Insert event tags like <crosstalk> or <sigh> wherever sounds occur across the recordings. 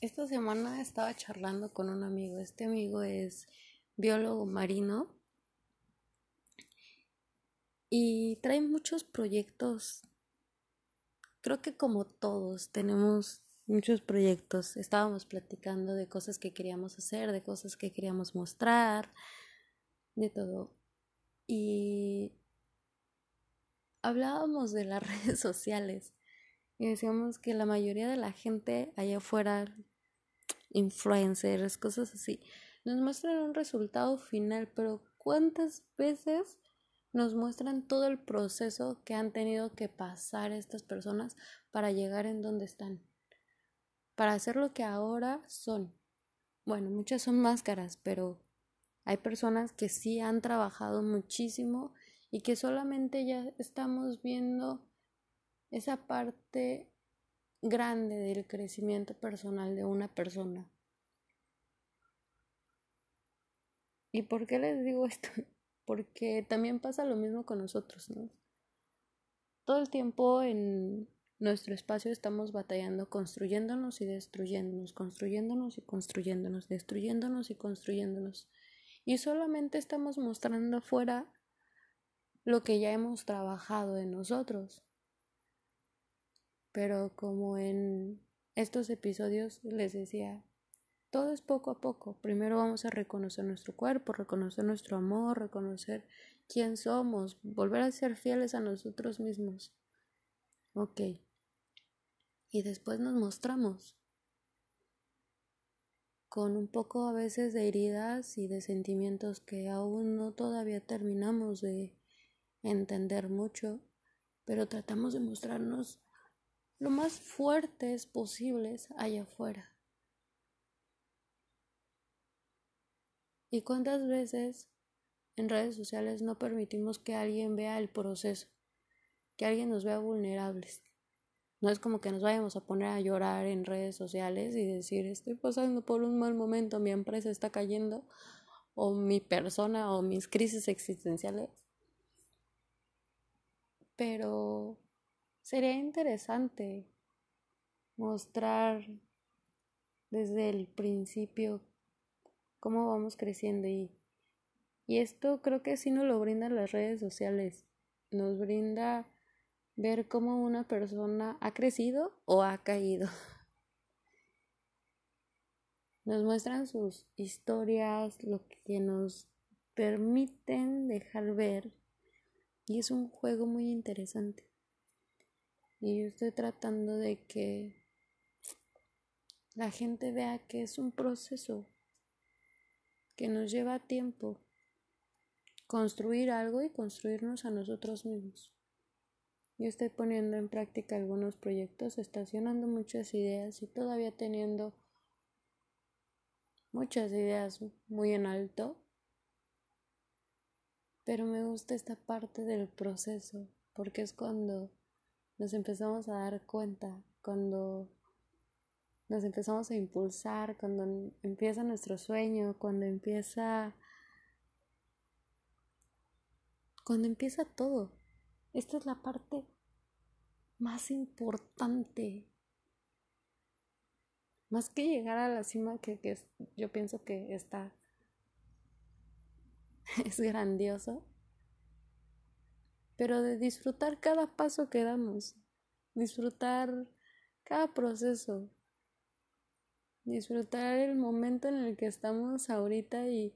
Esta semana estaba charlando con un amigo. Este amigo es biólogo marino y trae muchos proyectos. Creo que como todos tenemos muchos proyectos. Estábamos platicando de cosas que queríamos hacer, de cosas que queríamos mostrar, de todo. Y hablábamos de las <laughs> redes sociales y decíamos que la mayoría de la gente allá afuera influencers, cosas así, nos muestran un resultado final, pero ¿cuántas veces nos muestran todo el proceso que han tenido que pasar estas personas para llegar en donde están? Para hacer lo que ahora son. Bueno, muchas son máscaras, pero hay personas que sí han trabajado muchísimo y que solamente ya estamos viendo esa parte grande del crecimiento personal de una persona. ¿Y por qué les digo esto? <laughs> Porque también pasa lo mismo con nosotros, ¿no? Todo el tiempo en nuestro espacio estamos batallando, construyéndonos y destruyéndonos, construyéndonos y construyéndonos, destruyéndonos y construyéndonos. Y solamente estamos mostrando afuera lo que ya hemos trabajado en nosotros. Pero como en estos episodios les decía, todo es poco a poco. Primero vamos a reconocer nuestro cuerpo, reconocer nuestro amor, reconocer quién somos, volver a ser fieles a nosotros mismos. Ok. Y después nos mostramos con un poco a veces de heridas y de sentimientos que aún no todavía terminamos de entender mucho, pero tratamos de mostrarnos lo más fuertes posibles allá afuera. ¿Y cuántas veces en redes sociales no permitimos que alguien vea el proceso, que alguien nos vea vulnerables? No es como que nos vayamos a poner a llorar en redes sociales y decir estoy pasando por un mal momento, mi empresa está cayendo, o mi persona, o mis crisis existenciales. Pero Sería interesante mostrar desde el principio cómo vamos creciendo y, y esto creo que sí nos lo brindan las redes sociales. Nos brinda ver cómo una persona ha crecido o ha caído. <laughs> Nos muestran sus historias, lo que nos permiten dejar ver y es un juego muy interesante. Y yo estoy tratando de que la gente vea que es un proceso que nos lleva tiempo construir algo y construirnos a nosotros mismos. Yo estoy poniendo en práctica algunos proyectos, estacionando muchas ideas y todavía teniendo muchas ideas muy en alto, pero me gusta esta parte del proceso porque es cuando nos empezamos a dar cuenta, cuando nos empezamos a impulsar, cuando empieza nuestro sueño, cuando empieza cuando empieza todo. Esta es la parte más importante. Más que llegar a la cima que, que yo pienso que está <laughs> es grandioso pero de disfrutar cada paso que damos, disfrutar cada proceso, disfrutar el momento en el que estamos ahorita y,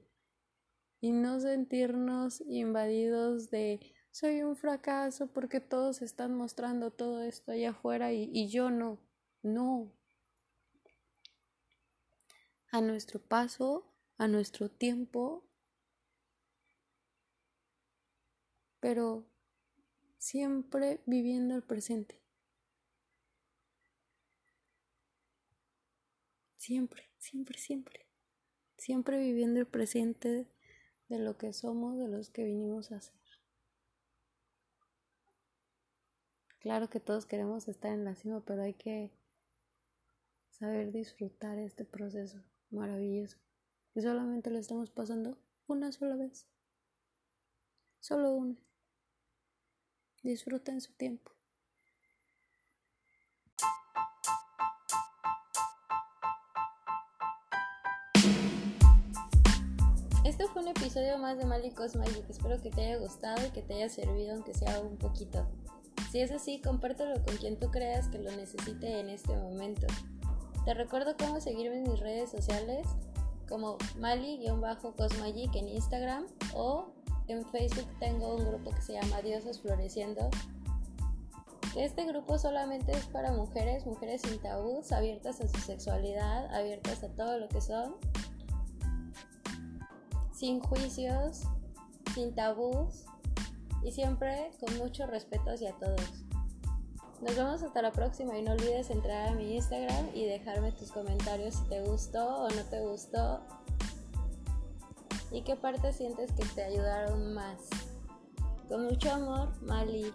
y no sentirnos invadidos de soy un fracaso porque todos están mostrando todo esto allá afuera y, y yo no, no. A nuestro paso, a nuestro tiempo, pero siempre viviendo el presente. Siempre, siempre, siempre. Siempre viviendo el presente de lo que somos, de los que vinimos a ser. Claro que todos queremos estar en la cima, pero hay que saber disfrutar este proceso maravilloso. Y solamente lo estamos pasando una sola vez. Solo una. Disfruten su tiempo. Esto fue un episodio más de Mali Magic. Espero que te haya gustado y que te haya servido, aunque sea un poquito. Si es así, compártelo con quien tú creas que lo necesite en este momento. Te recuerdo cómo seguirme en mis redes sociales como Mali-Cosmagic en Instagram o en Facebook tengo un grupo que se llama Diosas Floreciendo. Este grupo solamente es para mujeres, mujeres sin tabús, abiertas a su sexualidad, abiertas a todo lo que son, sin juicios, sin tabús y siempre con mucho respeto hacia todos. Nos vemos hasta la próxima y no olvides entrar a mi Instagram y dejarme tus comentarios si te gustó o no te gustó y qué parte sientes que te ayudaron más. Con mucho amor, Mali.